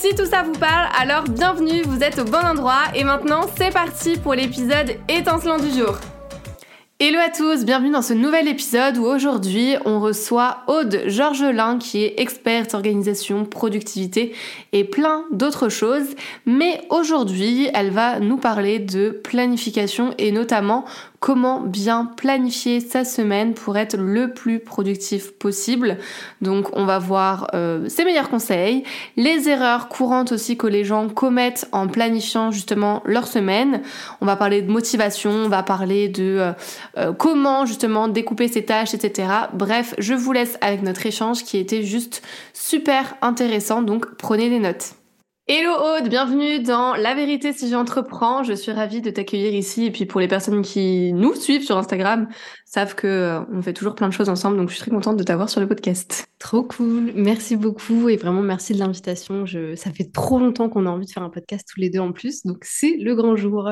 Si tout ça vous parle, alors bienvenue, vous êtes au bon endroit et maintenant c'est parti pour l'épisode étincelant du jour. Hello à tous, bienvenue dans ce nouvel épisode où aujourd'hui on reçoit Aude Georgelin qui est experte organisation, productivité et plein d'autres choses. Mais aujourd'hui elle va nous parler de planification et notamment comment bien planifier sa semaine pour être le plus productif possible. Donc on va voir euh, ses meilleurs conseils, les erreurs courantes aussi que les gens commettent en planifiant justement leur semaine. On va parler de motivation, on va parler de euh, euh, comment justement découper ses tâches, etc. Bref, je vous laisse avec notre échange qui était juste super intéressant, donc prenez des notes. Hello Aude, bienvenue dans La vérité si j'entreprends. Je suis ravie de t'accueillir ici. Et puis pour les personnes qui nous suivent sur Instagram, savent que euh, on fait toujours plein de choses ensemble. Donc je suis très contente de t'avoir sur le podcast. Trop cool. Merci beaucoup et vraiment merci de l'invitation. Je... Ça fait trop longtemps qu'on a envie de faire un podcast tous les deux en plus. Donc c'est le grand jour.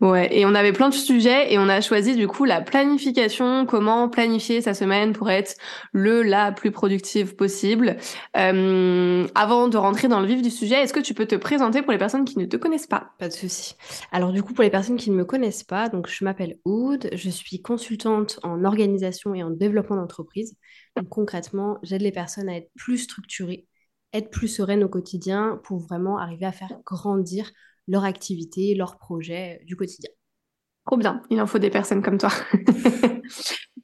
Ouais. Et on avait plein de sujets et on a choisi du coup la planification, comment planifier sa semaine pour être le la plus productive possible. Euh, avant de rentrer dans le vif du sujet, est-ce que tu peux te présenter pour les personnes qui ne te connaissent pas? Pas de souci. Alors du coup, pour les personnes qui ne me connaissent pas, donc je m'appelle Oud, je suis consultante en organisation et en développement d'entreprise. Donc concrètement, j'aide les personnes à être plus structurées, être plus sereines au quotidien pour vraiment arriver à faire grandir leur activité, leur projet du quotidien. Trop bien, il en faut des personnes comme toi.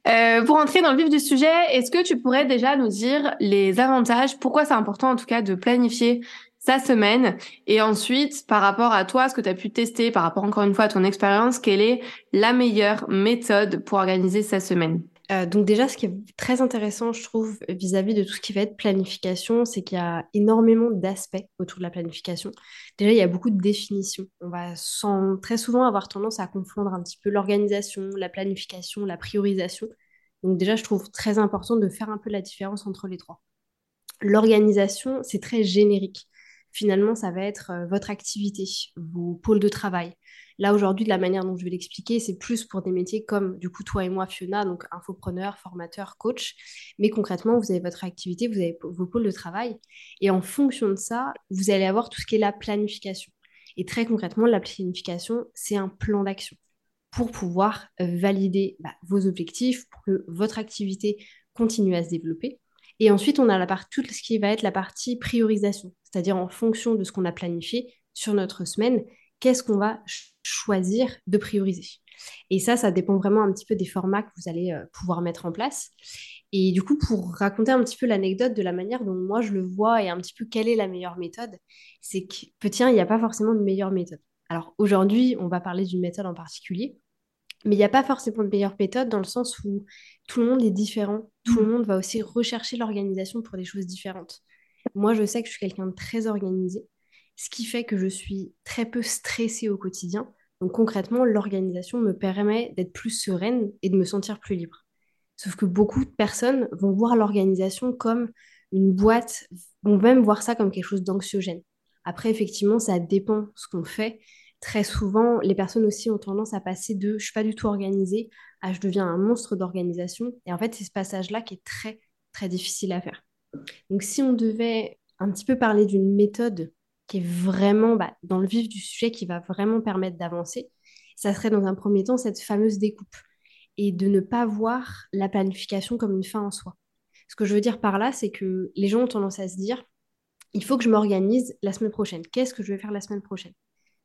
Euh, pour entrer dans le vif du sujet, est-ce que tu pourrais déjà nous dire les avantages, pourquoi c'est important en tout cas de planifier sa semaine et ensuite par rapport à toi ce que tu as pu tester par rapport encore une fois à ton expérience quelle est la meilleure méthode pour organiser sa semaine? Euh, donc déjà, ce qui est très intéressant, je trouve, vis-à-vis de tout ce qui va être planification, c'est qu'il y a énormément d'aspects autour de la planification. Déjà, il y a beaucoup de définitions. On va sans, très souvent avoir tendance à confondre un petit peu l'organisation, la planification, la priorisation. Donc déjà, je trouve très important de faire un peu la différence entre les trois. L'organisation, c'est très générique finalement, ça va être euh, votre activité, vos pôles de travail. Là, aujourd'hui, de la manière dont je vais l'expliquer, c'est plus pour des métiers comme, du coup, toi et moi, Fiona, donc infopreneur, formateur, coach. Mais concrètement, vous avez votre activité, vous avez vos pôles de travail. Et en fonction de ça, vous allez avoir tout ce qui est la planification. Et très concrètement, la planification, c'est un plan d'action pour pouvoir euh, valider bah, vos objectifs, pour que votre activité continue à se développer. Et ensuite, on a la part, tout ce qui va être la partie priorisation, c'est-à-dire en fonction de ce qu'on a planifié sur notre semaine, qu'est-ce qu'on va choisir de prioriser. Et ça, ça dépend vraiment un petit peu des formats que vous allez euh, pouvoir mettre en place. Et du coup, pour raconter un petit peu l'anecdote de la manière dont moi je le vois et un petit peu quelle est la meilleure méthode, c'est que, tiens, il n'y a pas forcément de meilleure méthode. Alors aujourd'hui, on va parler d'une méthode en particulier. Mais il n'y a pas forcément de meilleure méthode dans le sens où tout le monde est différent. Tout le mm. monde va aussi rechercher l'organisation pour des choses différentes. Moi, je sais que je suis quelqu'un de très organisé, ce qui fait que je suis très peu stressée au quotidien. Donc concrètement, l'organisation me permet d'être plus sereine et de me sentir plus libre. Sauf que beaucoup de personnes vont voir l'organisation comme une boîte, vont même voir ça comme quelque chose d'anxiogène. Après, effectivement, ça dépend ce qu'on fait très souvent, les personnes aussi ont tendance à passer de je suis pas du tout organisée à je deviens un monstre d'organisation. Et en fait, c'est ce passage-là qui est très, très difficile à faire. Donc, si on devait un petit peu parler d'une méthode qui est vraiment bah, dans le vif du sujet, qui va vraiment permettre d'avancer, ça serait dans un premier temps cette fameuse découpe et de ne pas voir la planification comme une fin en soi. Ce que je veux dire par là, c'est que les gens ont tendance à se dire, il faut que je m'organise la semaine prochaine. Qu'est-ce que je vais faire la semaine prochaine?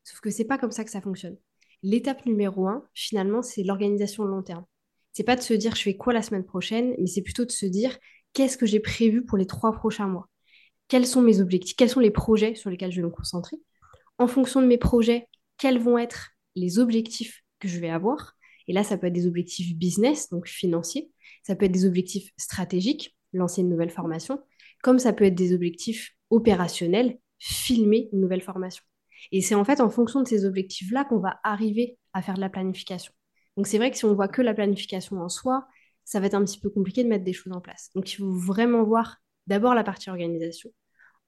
Sauf que c'est pas comme ça que ça fonctionne. L'étape numéro un, finalement, c'est l'organisation long terme. C'est pas de se dire je fais quoi la semaine prochaine, mais c'est plutôt de se dire qu'est-ce que j'ai prévu pour les trois prochains mois? Quels sont mes objectifs? Quels sont les projets sur lesquels je vais me concentrer? En fonction de mes projets, quels vont être les objectifs que je vais avoir? Et là, ça peut être des objectifs business, donc financiers. Ça peut être des objectifs stratégiques, lancer une nouvelle formation, comme ça peut être des objectifs opérationnels, filmer une nouvelle formation. Et c'est en fait en fonction de ces objectifs-là qu'on va arriver à faire de la planification. Donc c'est vrai que si on voit que la planification en soi, ça va être un petit peu compliqué de mettre des choses en place. Donc il faut vraiment voir d'abord la partie organisation,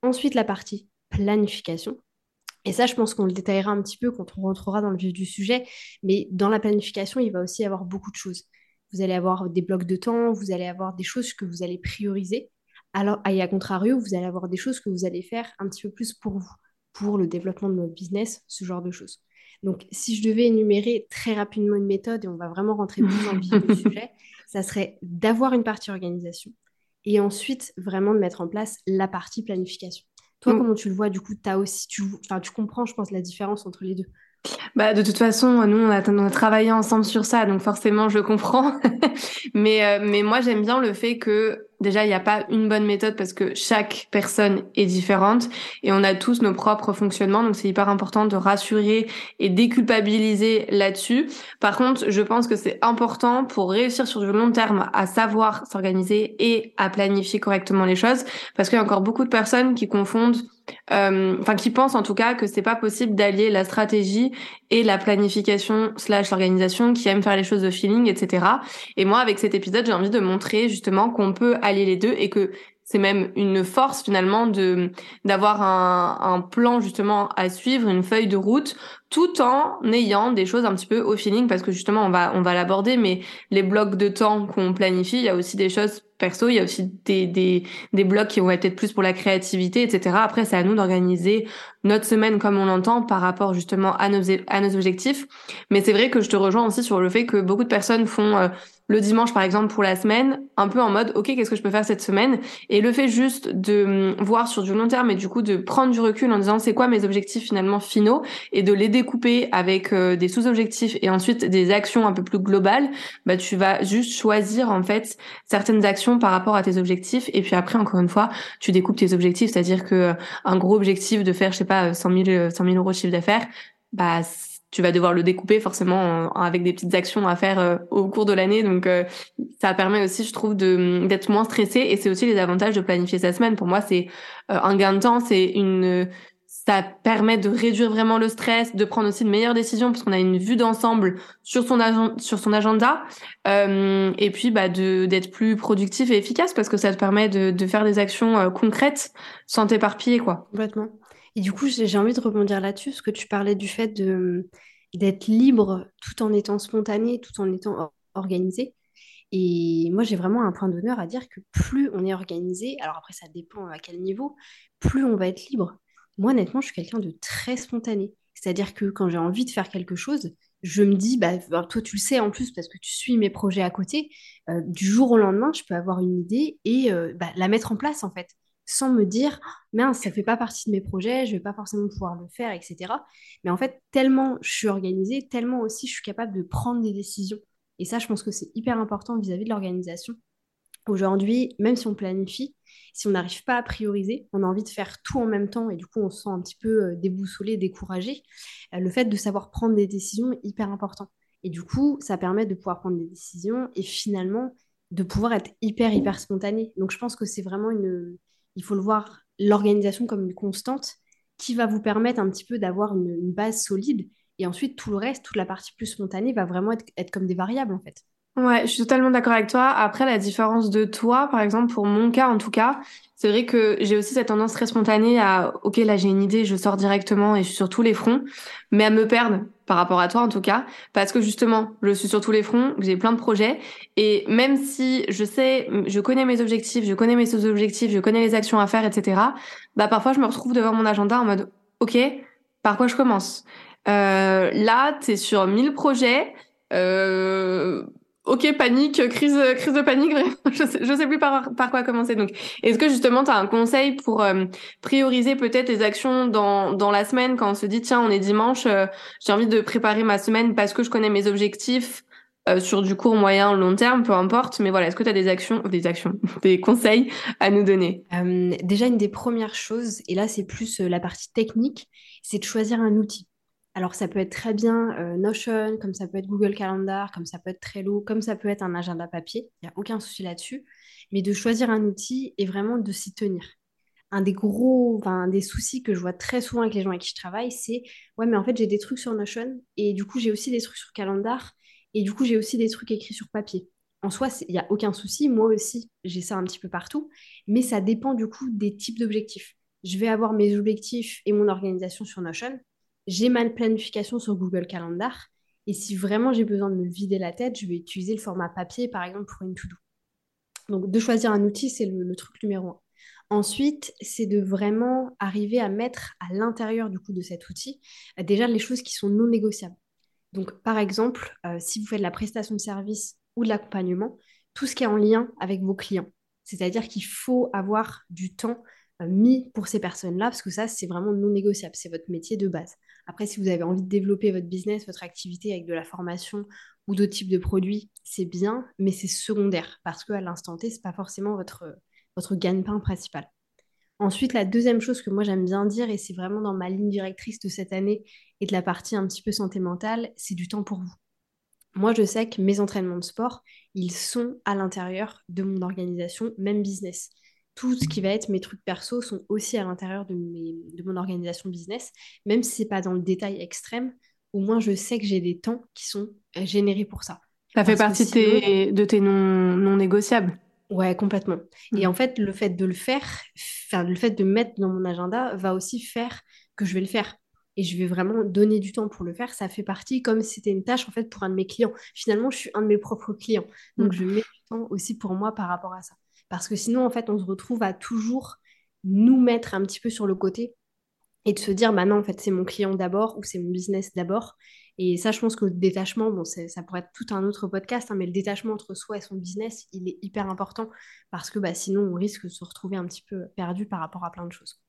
ensuite la partie planification. Et ça, je pense qu'on le détaillera un petit peu quand on rentrera dans le vif du sujet. Mais dans la planification, il va aussi y avoir beaucoup de choses. Vous allez avoir des blocs de temps, vous allez avoir des choses que vous allez prioriser. Alors, et à contrario, vous allez avoir des choses que vous allez faire un petit peu plus pour vous, pour le développement de votre business, ce genre de choses. Donc, si je devais énumérer très rapidement une méthode, et on va vraiment rentrer plus dans le vif du sujet, ça serait d'avoir une partie organisation et ensuite vraiment de mettre en place la partie planification. Toi, mm. comment tu le vois Du coup, as aussi, tu, tu comprends, je pense, la différence entre les deux. Bah, de toute façon, nous, on a, travaillé ensemble sur ça, donc forcément, je comprends. mais, euh, mais moi, j'aime bien le fait que déjà, il n'y a pas une bonne méthode parce que chaque personne est différente et on a tous nos propres fonctionnements. Donc, c'est hyper important de rassurer et déculpabiliser là-dessus. Par contre, je pense que c'est important pour réussir sur du long terme à savoir s'organiser et à planifier correctement les choses parce qu'il y a encore beaucoup de personnes qui confondent euh, enfin qui pensent en tout cas que c'est pas possible d'allier la stratégie et la planification slash l'organisation, qui aiment faire les choses de feeling, etc. Et moi, avec cet épisode, j'ai envie de montrer justement qu'on peut allier les deux et que c'est même une force finalement de d'avoir un, un plan justement à suivre, une feuille de route, tout en ayant des choses un petit peu au feeling parce que justement on va on va l'aborder, mais les blocs de temps qu'on planifie, il y a aussi des choses perso, il y a aussi des, des, des blocs qui vont être plus pour la créativité, etc. Après, c'est à nous d'organiser notre semaine comme on l'entend par rapport justement à nos, à nos objectifs. Mais c'est vrai que je te rejoins aussi sur le fait que beaucoup de personnes font euh, le dimanche par exemple pour la semaine, un peu en mode ok qu'est-ce que je peux faire cette semaine? Et le fait juste de hum, voir sur du long terme et du coup de prendre du recul en disant c'est quoi mes objectifs finalement finaux? Et de les découper avec euh, des sous-objectifs et ensuite des actions un peu plus globales, bah tu vas juste choisir en fait certaines actions par rapport à tes objectifs. Et puis après encore une fois tu découpes tes objectifs, c'est-à-dire que euh, un gros objectif de faire je sais pas 100 000 100 000 euros de chiffre d'affaires, bah tu vas devoir le découper forcément avec des petites actions à faire euh, au cours de l'année. Donc euh, ça permet aussi, je trouve, d'être moins stressé et c'est aussi les avantages de planifier sa semaine. Pour moi, c'est euh, un gain de temps, c'est une ça permet de réduire vraiment le stress, de prendre aussi de meilleures décisions parce qu'on a une vue d'ensemble sur son sur son agenda, et puis bah de d'être plus productif et efficace parce que ça te permet de, de faire des actions concrètes sans t'éparpiller quoi. Complètement. Et du coup, j'ai envie de rebondir là-dessus, parce que tu parlais du fait d'être libre tout en étant spontané, tout en étant organisé. Et moi, j'ai vraiment un point d'honneur à dire que plus on est organisé, alors après, ça dépend à quel niveau, plus on va être libre. Moi, honnêtement, je suis quelqu'un de très spontané. C'est-à-dire que quand j'ai envie de faire quelque chose, je me dis, bah, toi, tu le sais en plus parce que tu suis mes projets à côté, euh, du jour au lendemain, je peux avoir une idée et euh, bah, la mettre en place, en fait sans me dire mince, ça fait pas partie de mes projets, je vais pas forcément pouvoir le faire, etc. Mais en fait, tellement je suis organisée, tellement aussi je suis capable de prendre des décisions. Et ça, je pense que c'est hyper important vis-à-vis de l'organisation. Aujourd'hui, même si on planifie, si on n'arrive pas à prioriser, on a envie de faire tout en même temps et du coup on se sent un petit peu euh, déboussolé, découragé. Euh, le fait de savoir prendre des décisions est hyper important. Et du coup, ça permet de pouvoir prendre des décisions et finalement de pouvoir être hyper, hyper spontané. Donc je pense que c'est vraiment une, il faut le voir, l'organisation comme une constante qui va vous permettre un petit peu d'avoir une, base solide. Et ensuite, tout le reste, toute la partie plus spontanée va vraiment être, comme des variables, en fait. Ouais, je suis totalement d'accord avec toi. Après, la différence de toi, par exemple, pour mon cas en tout cas, c'est vrai que j'ai aussi cette tendance très spontanée à, ok, là j'ai une idée, je sors directement et je suis sur tous les fronts, mais à me perdre par rapport à toi en tout cas, parce que justement, je suis sur tous les fronts, j'ai plein de projets, et même si je sais, je connais mes objectifs, je connais mes sous-objectifs, je connais les actions à faire, etc., bah parfois je me retrouve devant mon agenda en mode, ok, par quoi je commence? Euh, Là, t'es sur 1000 projets, euh, Ok, panique, crise, crise de panique, je sais, sais plus par, par quoi commencer. Donc, est-ce que justement, tu as un conseil pour euh, prioriser peut-être les actions dans, dans la semaine quand on se dit, tiens, on est dimanche, euh, j'ai envie de préparer ma semaine parce que je connais mes objectifs euh, sur du court, moyen, long terme, peu importe. Mais voilà, est-ce que tu as des actions, des actions, des conseils à nous donner? Déjà, une des premières choses, et là, c'est plus la partie technique, c'est de choisir un outil. Alors, ça peut être très bien euh, Notion, comme ça peut être Google Calendar, comme ça peut être Trello, comme ça peut être un agenda papier. Il n'y a aucun souci là-dessus. Mais de choisir un outil et vraiment de s'y tenir. un des gros, enfin, des soucis que je vois très souvent avec les gens avec qui je travaille, c'est ouais, mais en fait, j'ai des trucs sur Notion et du coup, j'ai aussi des trucs sur Calendar et du coup, j'ai aussi des trucs écrits sur papier. En soi, il n'y a aucun souci. Moi aussi, j'ai ça un petit peu partout, mais ça dépend du coup des types d'objectifs. Je vais avoir mes objectifs et mon organisation sur Notion. J'ai ma planification sur Google Calendar. Et si vraiment j'ai besoin de me vider la tête, je vais utiliser le format papier, par exemple, pour une to-do. Donc, de choisir un outil, c'est le, truc numéro un. Ensuite, c'est de vraiment arriver à mettre à l'intérieur du coup de cet outil euh, déjà les choses qui sont non négociables. Donc, par exemple, euh, si vous faites de la prestation de service ou de l'accompagnement, tout ce qui est en lien avec vos clients. C'est-à-dire qu'il faut avoir du temps euh, mis pour ces personnes-là, parce que ça, c'est vraiment non négociable, c'est votre métier de base. Après, si vous avez envie de développer votre business, votre activité avec de la formation ou d'autres types de produits, c'est bien, mais c'est secondaire, parce qu'à l'instant T, ce n'est pas forcément votre, votre gagne-pain principal. Ensuite, la deuxième chose que moi j'aime bien dire, et c'est vraiment dans ma ligne directrice de cette année et de la partie un petit peu santé mentale, c'est du temps pour vous. Moi, je sais que mes entraînements de sport, ils sont à l'intérieur de mon organisation, même business. Tout ce qui va être mes trucs perso sont aussi à l'intérieur de, de mon organisation business, même si ce n'est pas dans le détail extrême, au moins je sais que j'ai des temps qui sont euh, générés pour ça. Ça fait partie de tes non, non négociables. Ouais, complètement. Et mmh. en fait, le fait de le faire, enfin, le fait de mettre dans mon agenda va aussi faire que je vais le faire. Et je vais vraiment donner du temps pour le faire. Ça fait partie comme si c'était une tâche en fait pour un de mes clients. Finalement, je suis un de mes propres clients. Donc, mmh. je mets du temps aussi pour moi par rapport à ça. Parce que sinon, en fait, on se retrouve à toujours nous mettre un petit peu sur le côté et de se dire, bah non, en fait, c'est mon client d'abord ou c'est mon business d'abord. Et ça, je pense que le détachement, bon, ça pourrait être tout un autre podcast, hein, mais le détachement entre soi et son business, il est hyper important parce que bah, sinon, on risque de se retrouver un petit peu perdu par rapport à plein de choses.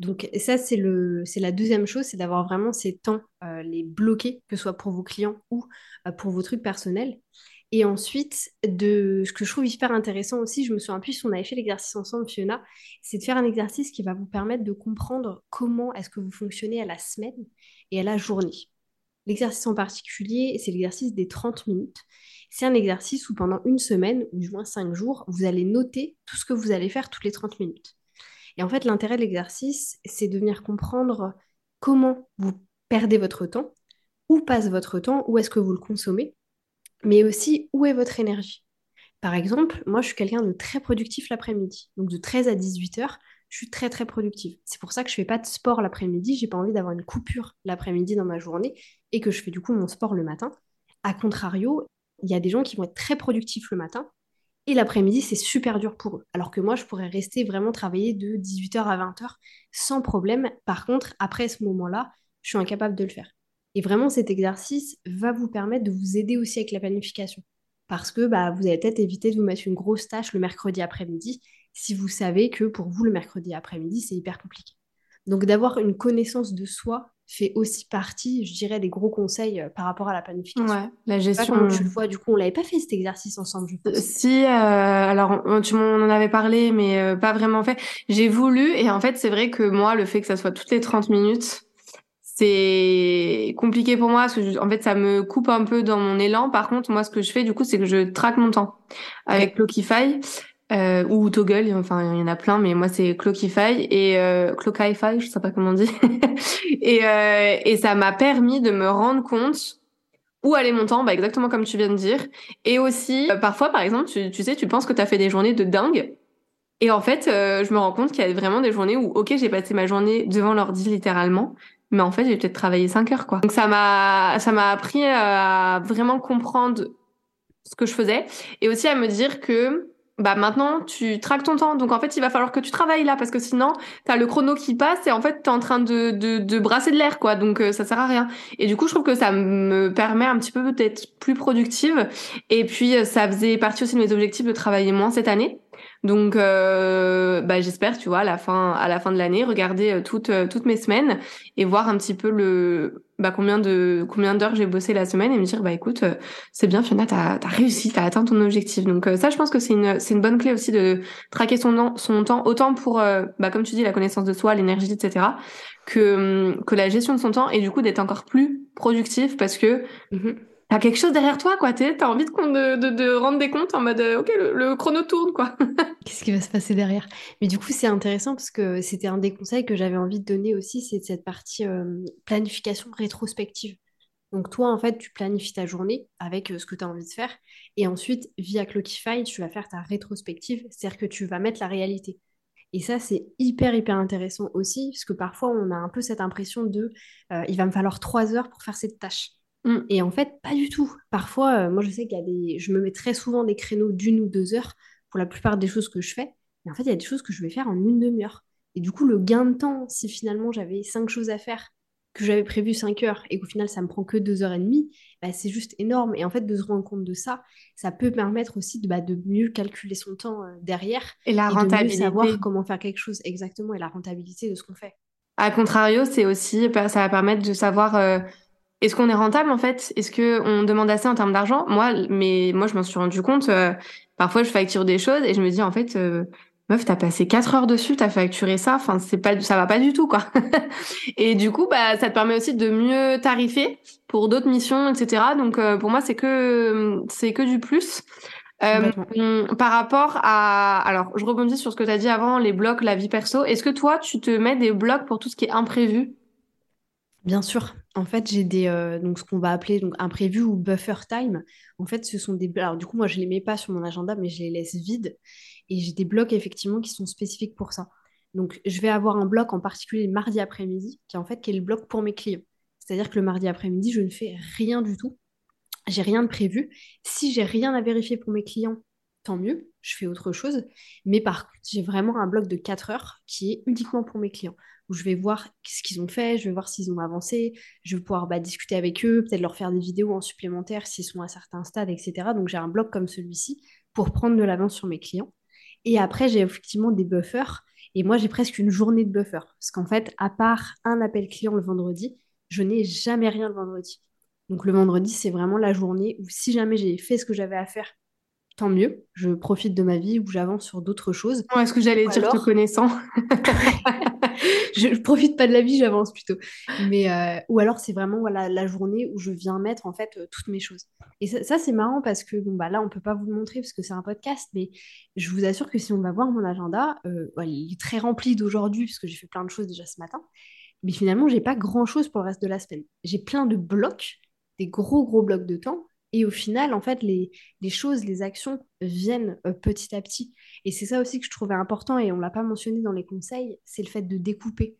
Donc ça, c'est la deuxième chose, c'est d'avoir vraiment ces temps, euh, les bloqués, que ce soit pour vos clients ou euh, pour vos trucs personnels. Et ensuite, ce que je trouve hyper intéressant aussi, je me suis appuyée, on avait fait l'exercice ensemble, Fiona, c'est de faire un exercice qui va vous permettre de comprendre comment est-ce que vous fonctionnez à la semaine et à la journée. L'exercice en particulier, c'est l'exercice des 30 minutes. C'est un exercice où pendant une semaine, ou du moins 5 jours, vous allez noter tout ce que vous allez faire toutes les 30 minutes. Et en fait, l'intérêt de l'exercice, c'est de venir comprendre comment vous perdez votre temps, où passe votre temps, où est-ce que vous le consommez, mais aussi où est votre énergie? Par exemple, moi, je suis quelqu'un de très productif l'après-midi. Donc, de 13 à 18 heures, je suis très, très productive. C'est pour ça que je fais pas de sport l'après-midi. J'ai pas envie d'avoir une coupure l'après-midi dans ma journée et que je fais du coup mon sport le matin. A contrario, il y a des gens qui vont être très productifs le matin et l'après-midi, c'est super dur pour eux. Alors que moi, je pourrais rester vraiment travailler de 18h à 20h sans problème. Par contre, après ce moment-là, je suis incapable de le faire. Et vraiment, cet exercice va vous permettre de vous aider aussi avec la planification. Parce que bah, vous allez peut-être éviter de vous mettre une grosse tâche le mercredi après-midi si vous savez que pour vous, le mercredi après-midi, c'est hyper compliqué. Donc d'avoir une connaissance de soi fait aussi partie, je dirais, des gros conseils euh, par rapport à la planification. Ouais, la gestion. tu le vois, du coup, on l'avait pas fait cet exercice ensemble. Je pense. Si, euh, alors tu m'en en avais parlé, mais euh, pas vraiment fait. J'ai voulu, et en fait, c'est vrai que moi, le fait que ça soit toutes les 30 minutes, c'est compliqué pour moi parce que en fait ça me coupe un peu dans mon élan. Par contre, moi ce que je fais du coup, c'est que je traque mon temps avec Clockify euh, ou Toggle, enfin il y en a plein, mais moi c'est Clockify et euh, Clockify, je sais pas comment on dit. et, euh, et ça m'a permis de me rendre compte où allait mon temps, bah exactement comme tu viens de dire. Et aussi, euh, parfois par exemple, tu, tu sais, tu penses que tu as fait des journées de dingue. Et en fait, euh, je me rends compte qu'il y a vraiment des journées où, ok, j'ai passé ma journée devant l'ordi littéralement, mais en fait, j'ai peut-être travaillé 5 heures, quoi. Donc ça m'a, ça m'a appris à vraiment comprendre ce que je faisais et aussi à me dire que bah maintenant tu traques ton temps. Donc en fait, il va falloir que tu travailles là parce que sinon, tu as le chrono qui passe et en fait, tu es en train de, de, de brasser de l'air quoi. Donc euh, ça sert à rien. Et du coup, je trouve que ça me permet un petit peu d'être plus productive et puis euh, ça faisait partie aussi de mes objectifs de travailler moins cette année. Donc, euh, bah, j'espère, tu vois, à la fin, à la fin de l'année, regarder euh, toutes, euh, toutes mes semaines et voir un petit peu le, bah, combien de, combien d'heures j'ai bossé la semaine et me dire, bah, écoute, c'est bien, Fiona, t'as, as réussi, t'as atteint ton objectif. Donc, ça, je pense que c'est une, c'est une bonne clé aussi de traquer son, son temps, autant pour, bah, comme tu dis, la connaissance de soi, l'énergie, etc., que, que la gestion de son temps et du coup d'être encore plus productif parce que, mmh t'as quelque chose derrière toi, quoi. T'as envie de, de, rendre des comptes en mode, euh, ok, le, chrono tourne, quoi. Qu'est-ce qui va se passer derrière? Mais du coup, c'est intéressant parce que c'était un des conseils que j'avais envie de donner aussi, c'est cette partie euh, planification rétrospective. Donc toi, en fait, tu planifies ta journée avec euh, ce que tu as envie de faire. Et ensuite, via Clockify, tu vas faire ta rétrospective, c'est-à-dire que tu vas mettre la réalité. Et ça, c'est hyper, hyper intéressant aussi, parce que parfois, on a un peu cette impression de il va me falloir trois heures pour faire cette tâche. Mm. Et en fait, pas du tout. Parfois, euh, moi, je sais qu'il y a des. Je me mets très souvent des créneaux d'une ou deux heures pour la plupart des choses que je fais. Mais en fait, il y a des choses que je vais faire en une demi-heure. Et du coup, le gain de temps, si finalement j'avais cinq choses à faire, que j'avais prévu cinq heures, et qu'au final, ça me prend que deux heures et demie, bah, c'est juste énorme. Et en fait, de se rendre compte de ça, ça peut permettre aussi de, bah, de mieux calculer son temps euh, derrière. Et la rentabilité. de savoir comment faire quelque chose exactement et la rentabilité de ce qu'on fait. A contrario, c'est aussi, ça va permettre de savoir. Euh, est-ce qu'on est rentable en fait? Est-ce que on demande assez en termes d'argent? Moi, mais moi, je m'en suis rendu compte. Euh, parfois, je facture des choses et je me dis en fait, euh, meuf, t'as passé quatre heures dessus, t'as facturé ça. Enfin, c'est pas, ça va pas du tout quoi. et du coup, bah, ça te permet aussi de mieux tarifer pour d'autres missions, etc. Donc, euh, pour moi, c'est que c'est que du plus. par rapport à, alors, je rebondis sur ce que tu as dit avant, les blocs, la vie perso. Est-ce que toi, tu te mets des blocs pour tout ce qui est imprévu? Bien sûr. En fait, j'ai des euh, ce qu'on va appeler donc imprévu ou buffer time. En fait, ce sont des alors du coup moi je les mets pas sur mon agenda mais je les laisse vides et j'ai des blocs effectivement qui sont spécifiques pour ça. Donc je vais avoir un bloc en particulier le mardi après-midi qui est en fait est le bloc pour mes clients. C'est-à-dire que le mardi après-midi, je ne fais rien du tout. J'ai rien de prévu. Si j'ai rien à vérifier pour mes clients, tant mieux, je fais autre chose. Mais par contre, j'ai vraiment un bloc de 4 heures qui est uniquement pour mes clients où je vais voir ce qu'ils ont fait, je vais voir s'ils ont avancé, je vais pouvoir bah, discuter avec eux, peut-être leur faire des vidéos en supplémentaire s'ils sont à certains stades, etc. Donc j'ai un bloc comme celui-ci pour prendre de l'avance sur mes clients. Et après, j'ai effectivement des buffers. Et moi, j'ai presque une journée de buffer. Parce qu'en fait, à part un appel client le vendredi, je n'ai jamais rien le vendredi. Donc le vendredi, c'est vraiment la journée où si jamais j'ai fait ce que j'avais à faire, tant mieux. Je profite de ma vie ou j'avance sur d'autres choses. Est-ce que j'allais dire te connaissant je, profite pas de la vie, j'avance plutôt. Mais euh, ou alors c'est vraiment voilà la journée où je viens mettre en fait euh, toutes mes choses. Et ça, c'est marrant parce que bon bah là on peut pas vous le montrer parce que c'est un podcast, mais je vous assure que si on va voir mon agenda, euh, il est très rempli d'aujourd'hui parce que j'ai fait plein de choses déjà ce matin. Mais finalement j'ai pas grand chose pour le reste de la semaine. J'ai plein de blocs, des gros gros blocs de temps et au final, en fait, les, choses, les actions viennent euh, petit à petit. Et c'est ça aussi que je trouvais important, et on ne l'a pas mentionné dans les conseils, c'est le fait de découper.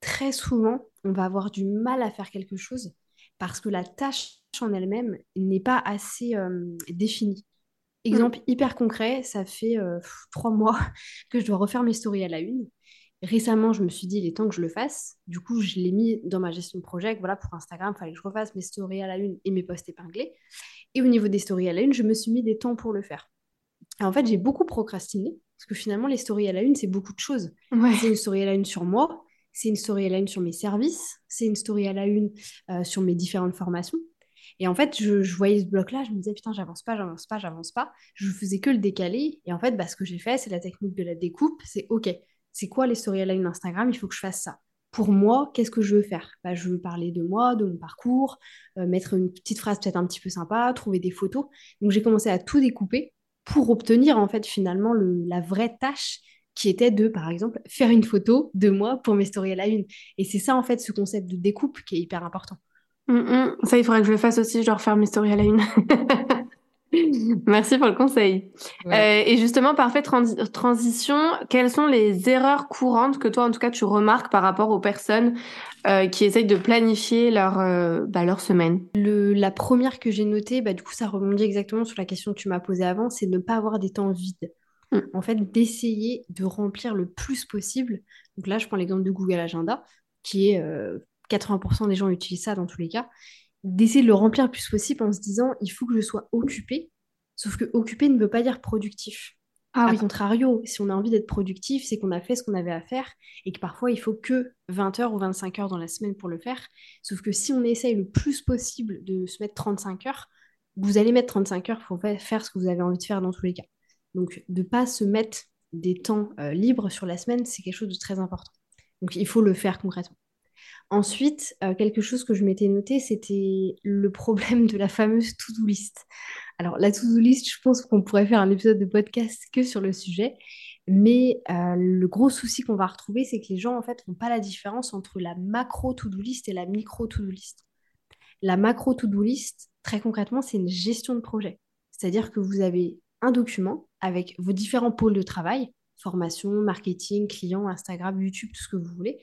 Très souvent, on va avoir du mal à faire quelque chose parce que la tâche en elle-même n'est pas assez euh, définie. Exemple hyper concret, ça fait euh, trois mois que je dois refaire mes stories à la une. Récemment, je me suis dit, il est temps que je le fasse. Du coup, je l'ai mis dans ma gestion de projet. Voilà, pour Instagram, il fallait que je refasse mes stories à la une et mes posts épinglés. Et au niveau des stories à la une, je me suis mis des temps pour le faire. en fait, j'ai beaucoup procrastiné parce que finalement, les stories à la une, c'est beaucoup de choses. C'est une story à la une sur moi, c'est une story à la une sur mes services, c'est une story à la une euh, sur mes différentes formations. Et en fait, je, voyais ce bloc-là, je me disais, putain, j'avance pas, j'avance pas, j'avance pas. Je faisais que le décaler. Et en fait, bah, ce que j'ai fait, c'est la technique de la découpe. C'est OK, c'est quoi les storylines Instagram Il faut que je fasse ça. Pour moi, qu'est-ce que je veux faire? Bah, Je veux parler de moi, de mon parcours, euh, mettre une petite phrase peut-être un petit peu sympa, trouver des photos. Donc j'ai commencé à tout découper pour obtenir en fait finalement la vraie tâche qui était de, par exemple, faire une photo de moi pour mes stories à la une. Et c'est ça, en fait, ce concept de découpe qui est hyper important. Mm, mm. Ça, il faudrait que je le fasse aussi, genre faire mes stories à la une. Merci pour le conseil. Euh, et justement, parfaite transition, quelles sont les erreurs courantes que toi, en tout cas, tu remarques par rapport aux personnes euh, qui essayent de planifier leur, euh, bah, leur semaine? Le, La première que j'ai notée, bah, du coup, ça rebondit exactement sur la question que tu m'as posée avant, c'est de ne pas avoir des temps vides. Mm. En fait, d'essayer de remplir le plus possible. Donc là, je prends l'exemple de Google Agenda, qui est 80% des gens utilisent ça dans tous les cas d'essayer de le remplir le plus possible en se disant il faut que je sois occupé. Sauf que occupé ne veut pas dire productif. Ah, a contrario, si on a envie d'être productif, c'est qu'on a fait ce qu'on avait à faire et que parfois il faut que 20 heures ou 25 heures dans la semaine pour le faire. Sauf que si on essaye le plus possible de se mettre 35 heures, vous allez mettre 35 heures pour faire ce que vous avez envie de faire dans tous les cas. Donc de ne pas se mettre des temps euh, libres sur la semaine, c'est quelque chose de très important. Donc il faut le faire concrètement. Ensuite, euh, quelque chose que je m'étais noté, c'était le problème de la fameuse to-do list. Alors, la to-do list, je pense qu'on pourrait faire un épisode de podcast que sur le sujet. Mais euh, le gros souci qu'on va retrouver, c'est que les gens, en fait, n'ont pas la différence entre la macro to-do list et la micro to-do list. La macro to-do list, très concrètement, c'est une gestion de projet. C'est-à-dire que vous avez un document avec vos différents pôles de travail, formation, marketing, client, Instagram, YouTube, tout ce que vous voulez.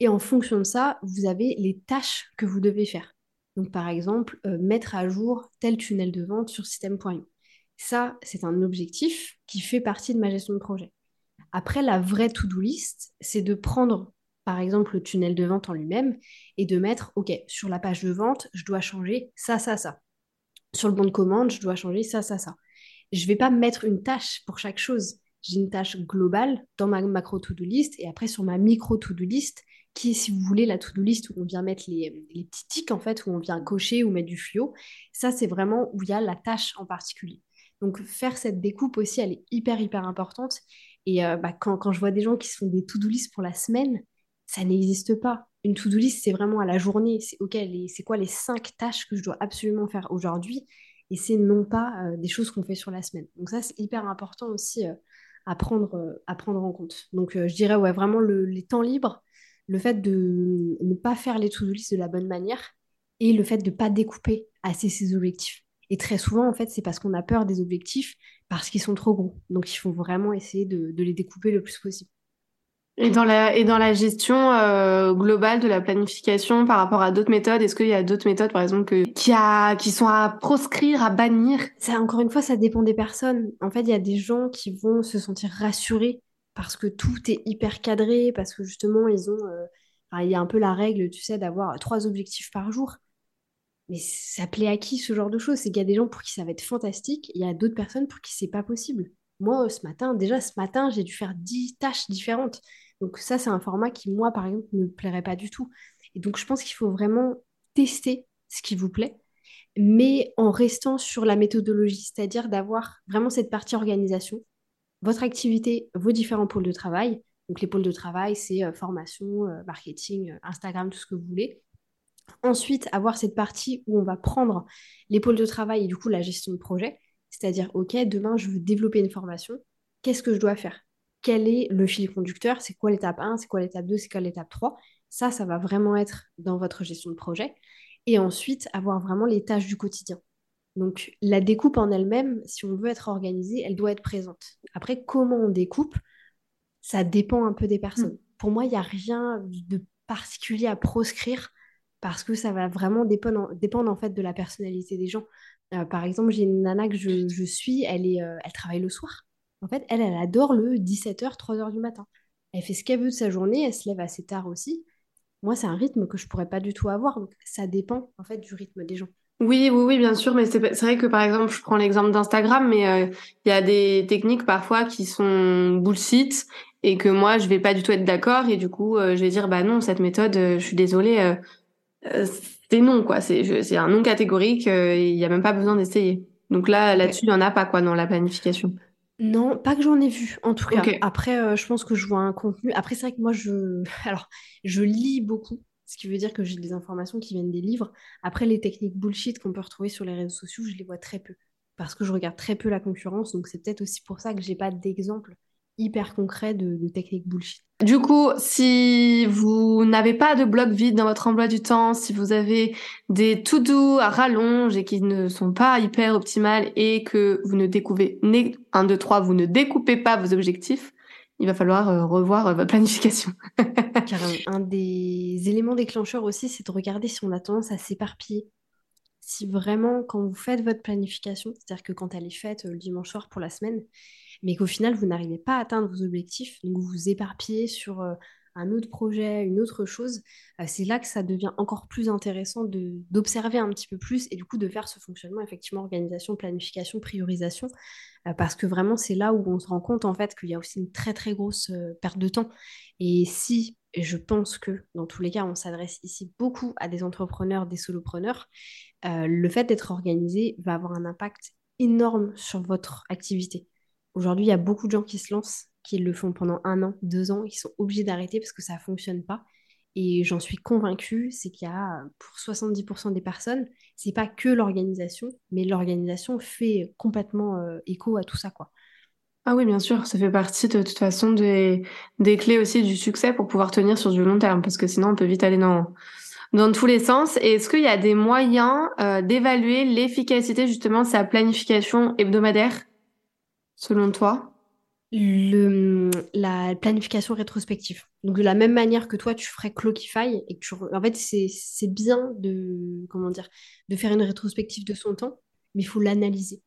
Et en fonction de ça, vous avez les tâches que vous devez faire. Donc, par exemple, euh, mettre à jour tel tunnel de vente sur système.io. Ça, c'est un objectif qui fait partie de ma gestion de projet. Après, la vraie to-do list, c'est de prendre, par exemple, le tunnel de vente en lui-même et de mettre, OK, sur la page de vente, je dois changer ça, ça, ça. Sur le bon de commande, je dois changer ça, ça, ça. Je ne vais pas mettre une tâche pour chaque chose. J'ai une tâche globale dans ma macro to-do list et après sur ma micro to-do list, qui est, si vous voulez, la to-do list où on vient mettre les, petits tics, en fait, où on vient cocher ou mettre du fluo. Ça, c'est vraiment où il y a la tâche en particulier. Donc, faire cette découpe aussi, elle est hyper, hyper importante. Et euh, bah, quand, quand, je vois des gens qui se font des to-do list pour la semaine, ça n'existe pas. Une to-do list, c'est vraiment à la journée. C'est OK, c'est quoi les cinq tâches que je dois absolument faire aujourd'hui? Et c'est non pas euh, des choses qu'on fait sur la semaine. Donc, ça, c'est hyper important aussi euh, à, prendre, à prendre en compte. Donc, je dirais, ouais, vraiment les temps libres le fait de ne pas faire les to-do list de la bonne manière et le fait de ne pas découper assez ses objectifs. Et très souvent, en fait, c'est parce qu'on a peur des objectifs parce qu'ils sont trop gros. Donc, il faut vraiment essayer de, les découper le plus possible. Et dans la, et dans la gestion euh, globale de la planification par rapport à d'autres méthodes, est-ce qu'il y a d'autres méthodes, par exemple, que, qui, a, qui sont à proscrire, à bannir? Ça, Encore une fois, ça dépend des personnes. En fait, il y a des gens qui vont se sentir rassurés parce que tout est hyper cadré, parce que justement, ils ont. Euh, il y a un peu la règle, tu sais, d'avoir trois objectifs par jour. Mais ça plaît à qui ce genre de choses? C'est qu'il y a des gens pour qui ça va être fantastique, il y a d'autres personnes pour qui c'est pas possible. Moi, ce matin, déjà ce matin, j'ai dû faire dix tâches différentes. Donc ça, c'est un format qui, moi, par exemple, ne me plairait pas du tout. Et donc, je pense qu'il faut vraiment tester ce qui vous plaît, mais en restant sur la méthodologie, c'est-à-dire d'avoir vraiment cette partie organisation, votre activité, vos différents pôles de travail. Donc les pôles de travail, c'est euh, formation, euh, marketing, euh, Instagram, tout ce que vous voulez. Ensuite, avoir cette partie où on va prendre les pôles de travail et du coup la gestion de projet. C'est-à-dire, OK, demain, je veux développer une formation. Qu'est-ce que je dois faire? Quel est le fil conducteur? C'est quoi l'étape 1 C'est quoi l'étape 2 C'est quoi l'étape 3 Ça, ça va vraiment être dans votre gestion de projet. Et ensuite, avoir vraiment les tâches du quotidien. Donc la découpe en elle-même, si on veut être organisé, elle doit être présente. Après, comment on découpe, ça dépend un peu des personnes. Mm. Pour moi, il n'y a rien de particulier à proscrire parce que ça va vraiment dépendre, dépendre en fait de la personnalité des gens. Euh, par exemple, j'ai une nana que je, suis, elle, est, euh, elle travaille le soir. En fait, elle, elle adore le 17h, 3h du matin. Elle fait ce qu'elle veut de sa journée, elle se lève assez tard aussi. Moi, c'est un rythme que je pourrais pas du tout avoir. Donc, ça dépend en fait du rythme des gens. Oui, oui, oui, bien sûr, mais c'est vrai que par exemple, je prends l'exemple d'Instagram, mais euh, il y a des techniques parfois qui sont bullshit et que moi je vais pas du tout être d'accord et du coup euh, je vais dire bah non cette méthode, euh, je suis désolée, c'est non quoi, c'est c'est un non catégorique, il y a même pas besoin d'essayer. Donc là là-dessus il y en a pas quoi dans la planification. Non, pas que j'en ai vu, en tout cas. Après, je pense que je vois un contenu. Après, c'est vrai que moi, je, alors, je lis beaucoup ce qui veut dire que j'ai des informations qui viennent des livres. Après, les techniques bullshit qu'on peut retrouver sur les réseaux sociaux, je les vois très peu, parce que je regarde très peu la concurrence, donc c'est peut-être aussi pour ça que j'ai pas d'exemple hyper concret de, techniques bullshit. Du coup, si vous n'avez pas de bloc vide dans votre emploi du temps, si vous avez des to-do à rallonge et qui ne sont pas hyper optimales et que vous ne découpez, 1, 2, 3, vous ne découpez pas vos objectifs, il va falloir euh, revoir euh, votre planification. Car un, des éléments déclencheurs aussi, c'est de regarder si on a tendance à s'éparpiller. Si vraiment, quand vous faites votre planification, c'est-à-dire que quand elle est faite euh, le dimanche soir pour la semaine, mais qu'au final, vous n'arrivez pas à atteindre vos objectifs, donc vous vous éparpillez sur un autre projet, une autre chose, euh, c'est là que ça devient encore plus intéressant d'observer un petit peu plus et du coup de faire ce fonctionnement, effectivement, organisation, planification, priorisation, euh, parce que vraiment c'est là où on se rend compte en fait qu'il y a aussi une très très grosse euh, perte de temps. Et si, et je pense que dans tous les cas, on s'adresse ici beaucoup à des entrepreneurs, des solopreneurs, le fait d'être organisé va avoir un impact énorme sur votre activité. Aujourd'hui, il y a beaucoup de gens qui se lancent qui le font pendant un an, deux ans, ils sont obligés d'arrêter parce que ça ne fonctionne pas. Et j'en suis convaincue, c'est qu'il y a pour 70% des personnes, c'est pas que l'organisation, mais l'organisation fait complètement euh, écho à tout ça, quoi. Ah oui, bien sûr, ça fait partie de, toute façon des, clés aussi du succès pour pouvoir tenir sur du long terme, parce que sinon on peut vite aller dans, dans tous les sens. Est-ce qu'il y a des moyens euh, d'évaluer l'efficacité justement de sa planification hebdomadaire, selon toi? La planification rétrospective. Donc de la même manière que toi tu ferais Clockify et que tu, en fait c'est bien de comment dire de faire une rétrospective de son temps, mais il faut l'analyser.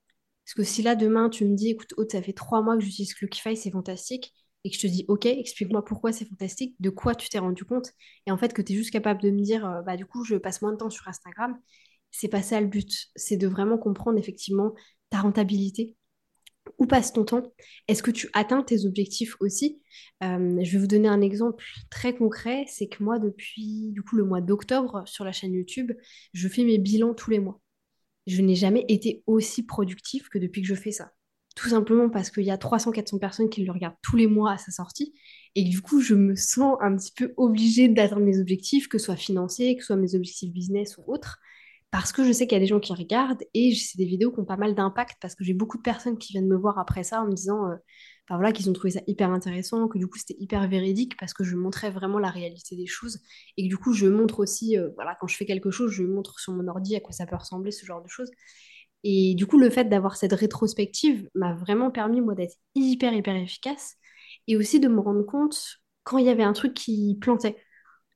Parce que si là demain tu me dis écoute Aude, ça fait trois mois que j'utilise Clockify, c'est fantastique, et que je te dis ok, explique-moi pourquoi c'est fantastique, de quoi tu t'es rendu compte, et en fait que tu es juste capable de me dire euh, bah du coup je passe moins de temps sur Instagram, c'est pas ça le but, c'est de vraiment comprendre effectivement ta rentabilité, où passe ton temps? Est-ce que tu atteins tes objectifs aussi? Euh, Je vais vous donner un exemple très concret. C'est que moi, depuis le mois d'octobre, sur la chaîne YouTube, je fais mes bilans tous les mois. Je n'ai jamais été aussi productif que depuis que je fais ça. Tout simplement parce qu'il y a 300-400 personnes qui le regardent tous les mois à sa sortie. Et du coup, je me sens un petit peu obligée d'atteindre mes objectifs, que ce soit financiers, que ce soit mes objectifs business ou autres parce que je sais qu'il y a des gens qui regardent et c'est des vidéos qui ont pas mal d'impact parce que j'ai beaucoup de personnes qui viennent me voir après ça en me disant euh, voilà, qu'ils ont trouvé ça hyper intéressant, que du coup c'était hyper véridique parce que je montrais vraiment la réalité des choses et que du coup je montre aussi, euh, voilà, quand je fais quelque chose, je montre sur mon ordi à quoi ça peut ressembler, ce genre de choses. Et du coup, le fait d'avoir cette rétrospective m'a vraiment permis, moi, d'être hyper, hyper efficace et aussi de me rendre compte quand il y avait un truc qui plantait.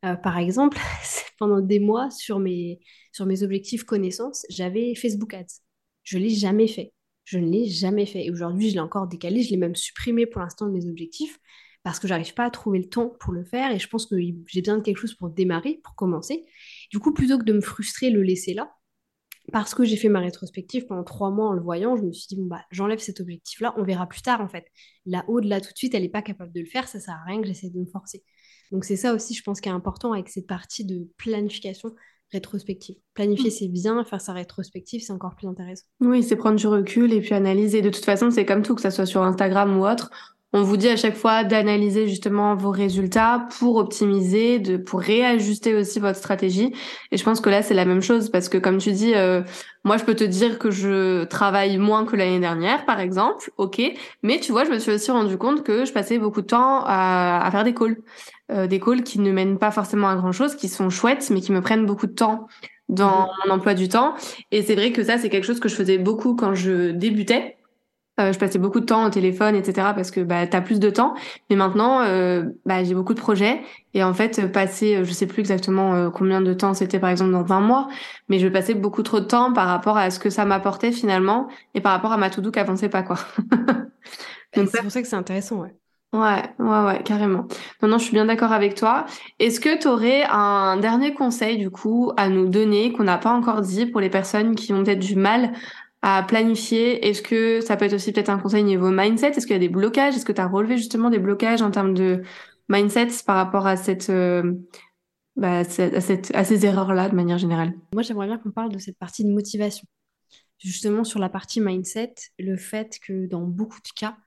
Euh, par exemple, pendant des mois, sur mes, sur mes objectifs connaissances, j'avais Facebook Ads. Je ne l'ai jamais fait. Je ne l'ai jamais fait. Et aujourd'hui, je l'ai encore décalé. Je l'ai même supprimé pour l'instant de mes objectifs parce que j'arrive pas à trouver le temps pour le faire. Et je pense que j'ai besoin de quelque chose pour démarrer, pour commencer. Du coup, plutôt que de me frustrer, le laisser là, parce que j'ai fait ma rétrospective pendant trois mois en le voyant, je me suis dit, bon, bah, j'enlève cet objectif-là, on verra plus tard en fait. La haut de là tout de suite, elle n'est pas capable de le faire, ça sert à rien que j'essaie de me forcer. Donc c'est ça aussi, je pense, qui est important avec cette partie de planification rétrospective. Planifier, mm. c'est bien, faire sa rétrospective, c'est encore plus intéressant. Oui, c'est prendre du recul et puis analyser. De toute façon, c'est comme tout, que ça soit sur Instagram ou autre. On vous dit à chaque fois d'analyser justement vos résultats pour optimiser, de pour réajuster aussi votre stratégie. Et je pense que là c'est la même chose parce que comme tu dis, euh, moi je peux te dire que je travaille moins que l'année dernière par exemple, ok. Mais tu vois, je me suis aussi rendu compte que je passais beaucoup de temps à, à faire des calls, euh, des calls qui ne mènent pas forcément à grand chose, qui sont chouettes mais qui me prennent beaucoup de temps dans mmh. mon emploi du temps. Et c'est vrai que ça c'est quelque chose que je faisais beaucoup quand je débutais euh, je passais beaucoup de temps au téléphone, etc. parce que bah, tu as plus de temps. Mais maintenant, euh, bah, j'ai beaucoup de projets. Et en fait, passer, euh, je sais plus exactement euh, combien de temps c'était par exemple dans 20 mois, mais je passais beaucoup trop de temps par rapport à ce que ça m'apportait finalement et par rapport à ma to-do qui avançait pas. quoi. Donc c'est pour ça que c'est intéressant, ouais. Ouais, ouais, ouais, carrément. Non, non, je suis bien d'accord avec toi. Est-ce que tu aurais un dernier conseil, du coup, à nous donner, qu'on n'a pas encore dit pour les personnes qui ont peut-être du mal à planifier Est-ce que ça peut être aussi peut-être un conseil niveau mindset? Est-ce qu'il y a des blocages? Est-ce que tu as relevé justement des blocages en termes de mindset par rapport euh, bah, à, cette à ces erreurs-là de manière générale? Moi, j'aimerais bien qu'on parle de cette partie de motivation. Justement, sur la partie mindset, le fait que dans beaucoup de cas,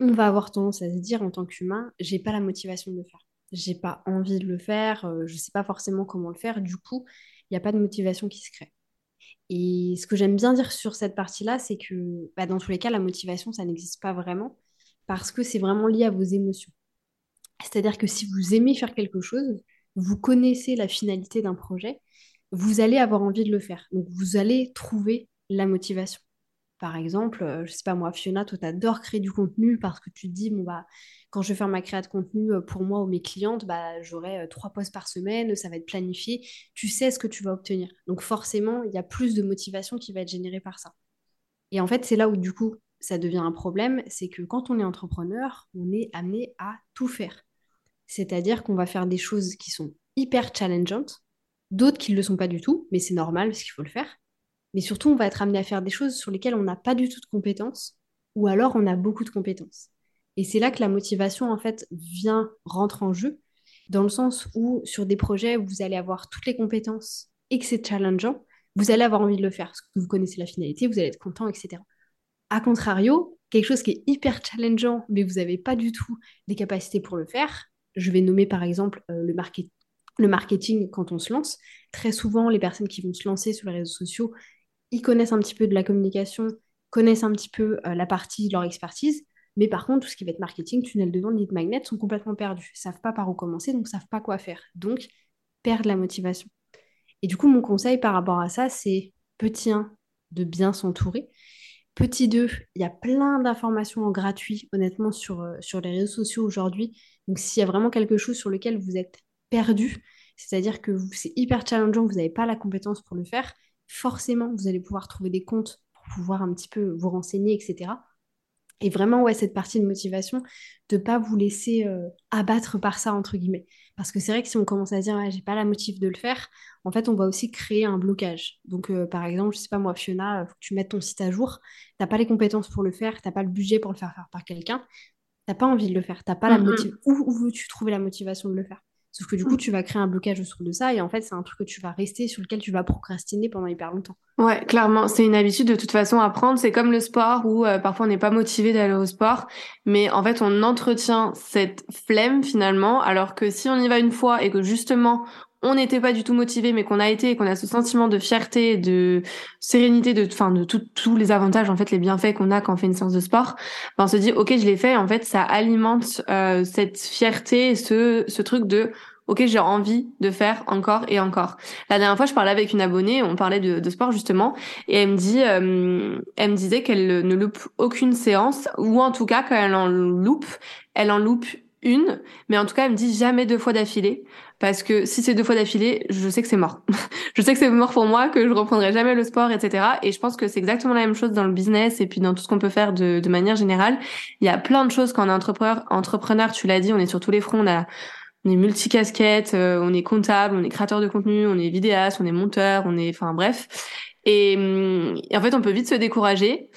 on va avoir tendance à se dire en tant qu'humain, j'ai pas la motivation de le faire. J'ai pas envie de le faire, euh, je sais pas forcément comment le faire. Du coup, il n'y a pas de motivation qui se crée. Et ce que j'aime bien dire sur cette partie-là, c'est que bah, dans tous les cas, la motivation, ça n'existe pas vraiment parce que c'est vraiment lié à vos émotions. C'est-à-dire que si vous aimez faire quelque chose, vous connaissez la finalité d'un projet, vous allez avoir envie de le faire. Donc vous allez trouver la motivation. Par exemple, euh, je sais pas moi, Fiona, toi, tu adores créer du contenu parce que tu te dis, bon, bah, quand je vais faire ma création de contenu euh, pour moi ou mes clientes, bah, j'aurai euh, trois posts par semaine, ça va être planifié. Tu sais ce que tu vas obtenir. Donc forcément, il y a plus de motivation qui va être générée par ça. Et en fait, c'est là où du coup, ça devient un problème, c'est que quand on est entrepreneur, on est amené à tout faire. C'est-à-dire qu'on va faire des choses qui sont hyper challengeantes, d'autres qui ne le sont pas du tout, mais c'est normal parce qu'il faut le faire. Mais surtout, on va être amené à faire des choses sur lesquelles on n'a pas du tout de compétences, ou alors on a beaucoup de compétences. Et c'est là que la motivation, en fait, vient, rentre en jeu, dans le sens où sur des projets où vous allez avoir toutes les compétences et que c'est challengeant, vous allez avoir envie de le faire, parce que vous connaissez la finalité, vous allez être content, etc. A contrario, quelque chose qui est hyper challengeant, mais vous n'avez pas du tout des capacités pour le faire, je vais nommer par exemple euh, le marketing le marketing quand on se lance. Très souvent, les personnes qui vont se lancer sur les réseaux sociaux, ils connaissent un petit peu de la communication, connaissent un petit peu euh, la partie de leur expertise. Mais par contre, tout ce qui va être marketing, tunnel de vente, lead magnet sont complètement perdus. Savent pas par où commencer, donc ne savent pas quoi faire. Donc, perdent la motivation. Et du coup, mon conseil par rapport à ça, c'est petit 1, de bien s'entourer. Petit 2, il y a plein d'informations en gratuit, honnêtement, sur, euh, sur les réseaux sociaux aujourd'hui. Donc, s'il y a vraiment quelque chose sur lequel vous êtes perdu, c'est-à-dire que c'est hyper challengeant, vous n'avez pas la compétence pour le faire, forcément, vous allez pouvoir trouver des comptes pour pouvoir un petit peu vous renseigner, etc. Et vraiment, ouais, cette partie de motivation, de ne pas vous laisser euh, abattre par ça, entre guillemets. Parce que c'est vrai que si on commence à dire, ouais, j'ai pas la motive de le faire, en fait, on va aussi créer un blocage. Donc, euh, par exemple, je sais pas moi, Fiona, faut que tu mettes ton site à jour, t'as pas les compétences pour le faire, t'as pas le budget pour le faire faire par quelqu'un, t'as pas envie de le faire, t'as pas la motivation. Où, où veux-tu trouver la motivation de le faire? Sauf que du coup, mm. tu vas créer un blocage autour de ça et en fait, c'est un truc que tu vas rester sur lequel tu vas procrastiner pendant hyper longtemps. Ouais, clairement, c'est une habitude de toute façon à prendre. C'est comme le sport où euh, parfois on n'est pas motivé d'aller au sport, mais en fait, on entretient cette flemme finalement, alors que si on y va une fois et que justement on n'était pas du tout motivé, mais qu'on a été et qu'on a ce sentiment de fierté, de sérénité, de, enfin, de tous les avantages, en fait, les bienfaits qu'on a quand on fait une séance de sport, ben, on se dit, ok, je l'ai fait. En fait, ça alimente euh, cette fierté, ce, ce truc de, ok, j'ai envie de faire encore et encore. La dernière fois, je parlais avec une abonnée, on parlait de, de sport justement, et elle me dit, euh, elle me disait qu'elle ne loupe aucune séance, ou en tout cas, quand elle en loupe, elle en loupe une, mais en tout cas, elle me dit jamais deux fois d'affilée, parce que si c'est deux fois d'affilée, je sais que c'est mort. je sais que c'est mort pour moi, que je reprendrai jamais le sport, etc. Et je pense que c'est exactement la même chose dans le business et puis dans tout ce qu'on peut faire de, de manière générale. Il y a plein de choses quand on est entrepreneur, entrepreneur, tu l'as dit, on est sur tous les fronts, on a on est multicasquette, euh, on est comptable, on est créateur de contenu, on est vidéaste, on est monteur, on est, enfin bref. Et, et en fait, on peut vite se décourager.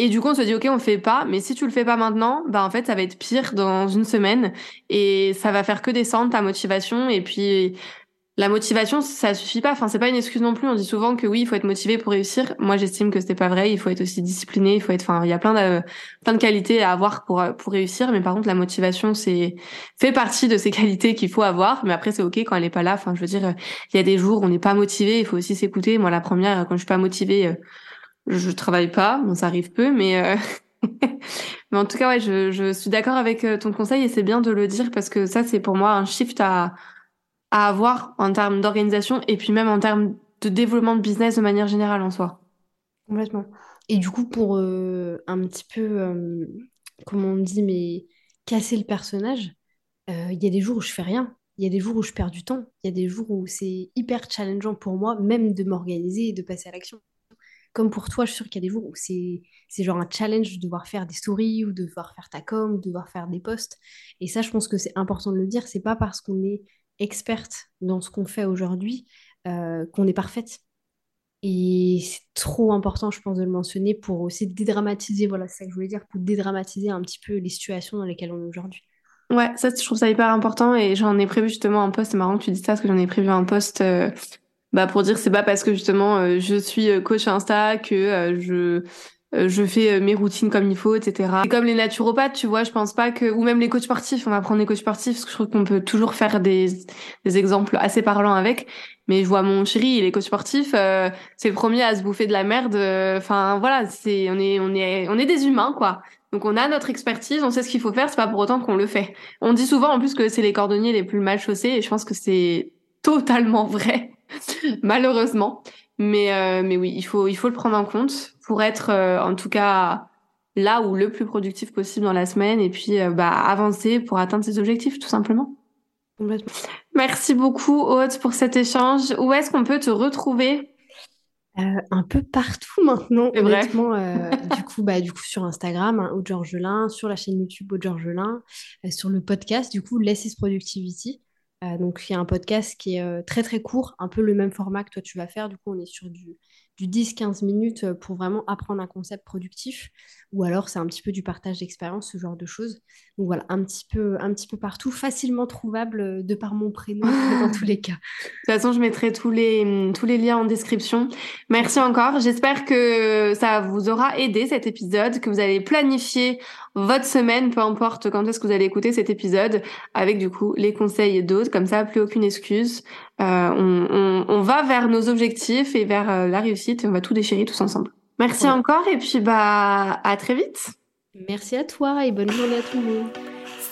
Et du coup, on se dit, OK, on fait pas, mais si tu le fais pas maintenant, bah, en fait, ça va être pire dans une semaine et ça va faire que descendre ta motivation. Et puis, la motivation, ça suffit pas. Enfin, c'est pas une excuse non plus. On dit souvent que oui, il faut être motivé pour réussir. Moi, j'estime que c'était pas vrai. Il faut être aussi discipliné. Il faut être, enfin, il y a plein de, plein de qualités à avoir pour, pour réussir. Mais par contre, la motivation, c'est, fait partie de ces qualités qu'il faut avoir. Mais après, c'est OK quand elle est pas là. Enfin, je veux dire, il y a des jours où on n'est pas motivé. Il faut aussi s'écouter. Moi, la première, quand je suis pas motivée, je travaille pas, ça arrive peu, mais euh, en tout cas je suis d'accord avec euh, ton conseil et c'est bien de le dire parce que ça c'est pour moi un shift à à avoir en termes d'organisation et puis même en termes de développement de business de manière générale en soi. Complètement. Et du coup pour euh, un petit peu comment on dit mais casser le personnage, il y a des jours où je fais rien. Il y a des jours où je perds du temps. Il y a des jours où c'est hyper challengeant pour moi, même de m'organiser et de passer à l'action comme pour toi, je suis sûre qu'il y a des jours où c'est, c'est genre un challenge de devoir faire des stories ou de devoir faire ta com, de devoir faire des posts. Et ça, je pense que c'est important de le dire. C'est pas parce qu'on est experte dans ce qu'on fait aujourd'hui euh, qu'on est parfaite. Et c'est trop important, je pense, de le mentionner pour aussi dédramatiser, voilà, c'est ça que je voulais dire, pour dédramatiser un petit peu les situations dans lesquelles on est aujourd'hui. Ouais, ça, je trouve ça hyper important et j'en ai prévu justement un post. C'est marrant que tu dis ça parce que j'en ai prévu un post euh, bah pour dire c'est pas parce que justement euh, je suis euh, coach Insta que euh, je je fais mes routines comme il faut, etc. Et comme les naturopathes, tu vois, je pense pas que, ou même les coachs sportifs, on va prendre les coachs sportifs, parce que je trouve qu'on peut toujours faire des, des exemples assez parlants avec. Mais je vois mon chéri, il est coach sportif, c'est le premier à se bouffer de la merde. Enfin voilà, c'est, on est, on est, on est des humains, quoi. Donc on a notre expertise, on sait ce qu'il faut faire, c'est pas pour autant qu'on le fait. On dit souvent en plus que c'est les cordonniers les plus mal chaussés, et je pense que c'est totalement vrai. malheureusement. Mais, euh, mais oui, il faut, il faut le prendre en compte pour être, euh, en tout cas, là où le plus productif possible dans la semaine et puis euh, bah, avancer pour atteindre ses objectifs, tout simplement. Merci beaucoup, Aude, pour cet échange. Où est-ce qu'on peut te retrouver? Un peu partout maintenant, honnêtement. du coup, bah, du coup, sur Instagram, hein, Aude Georgelin, sur la chaîne YouTube Aude Georgelin, sur le podcast, du coup, Less is Productivity. Euh, donc, il y a un podcast qui est euh, très très court, un peu le même format que toi tu vas faire. Du coup, on est sur du, du 10-15 minutes euh, pour vraiment apprendre un concept productif. Ou alors, c'est un petit peu du partage d'expérience, ce genre de choses. Donc voilà, un petit peu, un petit peu partout, facilement trouvable de par mon prénom dans tous les cas. De toute façon, je mettrai tous les, tous les liens en description. Merci encore. J'espère que ça vous aura aidé cet épisode, que vous allez planifier votre semaine, peu importe quand est-ce que vous allez écouter cet épisode, avec du coup les conseils d'autres, comme ça, plus aucune excuse. Euh, on, on, va vers nos objectifs et vers euh, la réussite et on va tout déchirer tous ensemble. Merci encore et puis bah à très vite. Merci à toi et bonne journée à tout le monde.